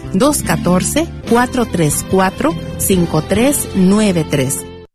214-434-5393.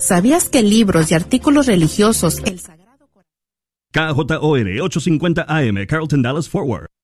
¿Sabías que libros y artículos religiosos, el KJOR 850 AM, Carlton Dallas Forward.